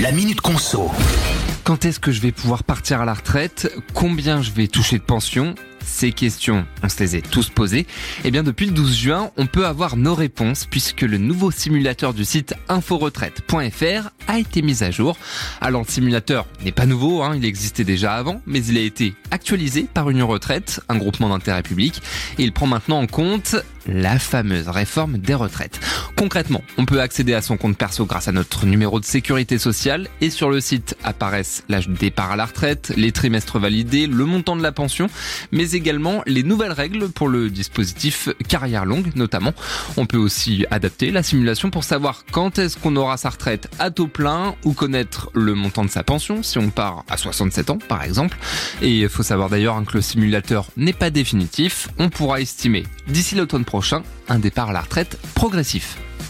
La Minute Conso. Quand est-ce que je vais pouvoir partir à la retraite? Combien je vais toucher de pension? Ces questions, on se les est tous posées. Eh bien, depuis le 12 juin, on peut avoir nos réponses puisque le nouveau simulateur du site inforetraite.fr a été mis à jour. Alors, le simulateur n'est pas nouveau, hein, il existait déjà avant, mais il a été actualisé par Union Retraite, un groupement d'intérêt public, et il prend maintenant en compte la fameuse réforme des retraites. Concrètement, on peut accéder à son compte perso grâce à notre numéro de sécurité sociale et sur le site apparaissent l'âge de départ à la retraite, les trimestres validés, le montant de la pension, mais également les nouvelles règles pour le dispositif carrière longue notamment. On peut aussi adapter la simulation pour savoir quand est-ce qu'on aura sa retraite à taux plein ou connaître le montant de sa pension si on part à 67 ans par exemple. Et il faut savoir d'ailleurs que le simulateur n'est pas définitif, on pourra estimer d'ici l'automne prochain un départ à la retraite progressif.